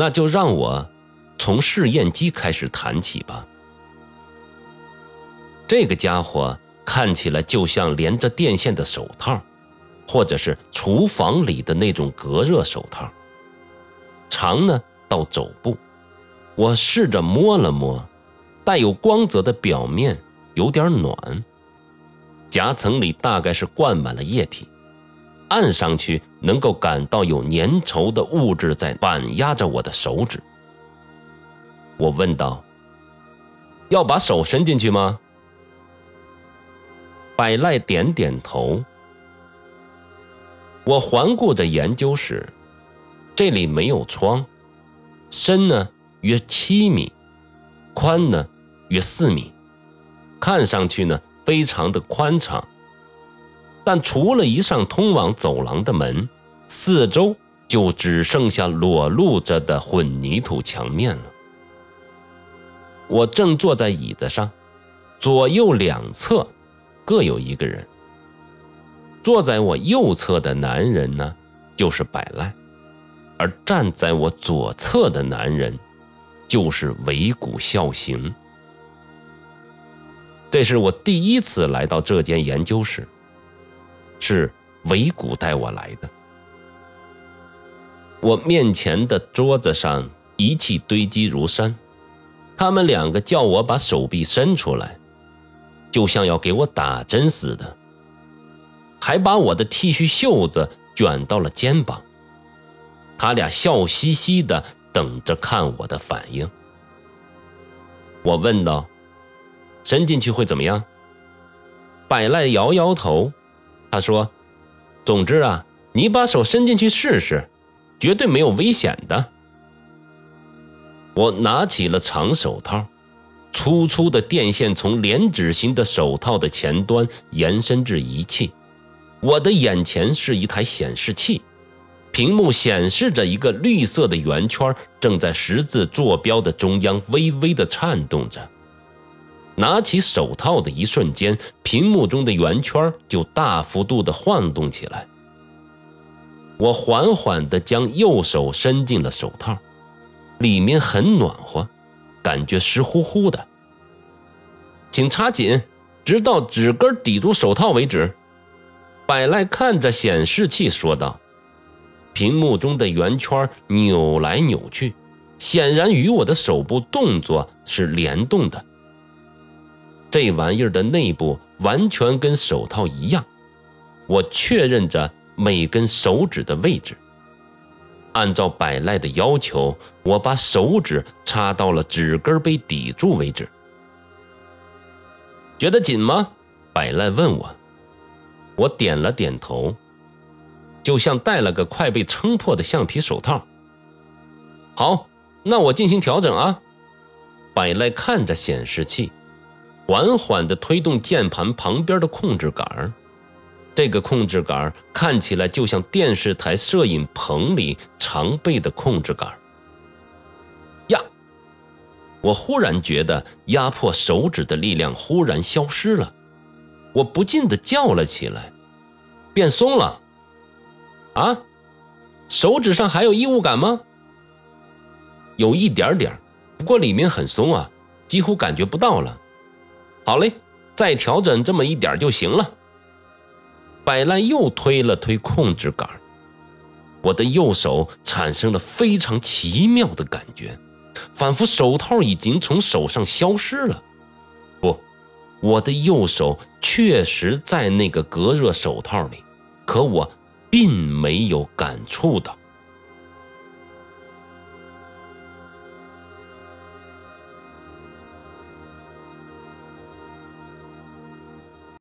那就让我从试验机开始谈起吧。这个家伙看起来就像连着电线的手套，或者是厨房里的那种隔热手套，长呢到肘部。我试着摸了摸，带有光泽的表面有点暖，夹层里大概是灌满了液体，按上去能够感到有粘稠的物质在板压着我的手指。我问道：“要把手伸进去吗？”百赖点点头。我环顾着研究室，这里没有窗，深呢约七米，宽呢约四米，看上去呢非常的宽敞。但除了一扇通往走廊的门，四周就只剩下裸露着的混凝土墙面了。我正坐在椅子上，左右两侧。各有一个人。坐在我右侧的男人呢，就是百赖；而站在我左侧的男人，就是尾骨孝行。这是我第一次来到这间研究室，是维谷带我来的。我面前的桌子上仪器堆积如山，他们两个叫我把手臂伸出来。就像要给我打针似的，还把我的 T 恤袖子卷到了肩膀。他俩笑嘻嘻的等着看我的反应。我问道：“伸进去会怎么样？”百赖摇摇头，他说：“总之啊，你把手伸进去试试，绝对没有危险的。”我拿起了长手套。粗粗的电线从连指型的手套的前端延伸至仪器，我的眼前是一台显示器，屏幕显示着一个绿色的圆圈正在十字坐标的中央微微的颤动着。拿起手套的一瞬间，屏幕中的圆圈就大幅度的晃动起来。我缓缓地将右手伸进了手套，里面很暖和。感觉湿乎乎的，请插紧，直到指根抵住手套为止。百赖看着显示器说道：“屏幕中的圆圈扭来扭去，显然与我的手部动作是联动的。这玩意儿的内部完全跟手套一样。我确认着每根手指的位置。”按照百赖的要求，我把手指插到了指根被抵住为止。觉得紧吗？百赖问我。我点了点头，就像戴了个快被撑破的橡皮手套。好，那我进行调整啊。百赖看着显示器，缓缓地推动键盘旁边的控制杆。这个控制杆看起来就像电视台摄影棚里常备的控制杆。呀！我忽然觉得压迫手指的力量忽然消失了，我不禁地叫了起来：“变松了！”啊？手指上还有异物感吗？有一点点，不过里面很松啊，几乎感觉不到了。好嘞，再调整这么一点就行了。百赖又推了推控制杆，我的右手产生了非常奇妙的感觉，仿佛手套已经从手上消失了。不，我的右手确实在那个隔热手套里，可我并没有感触到。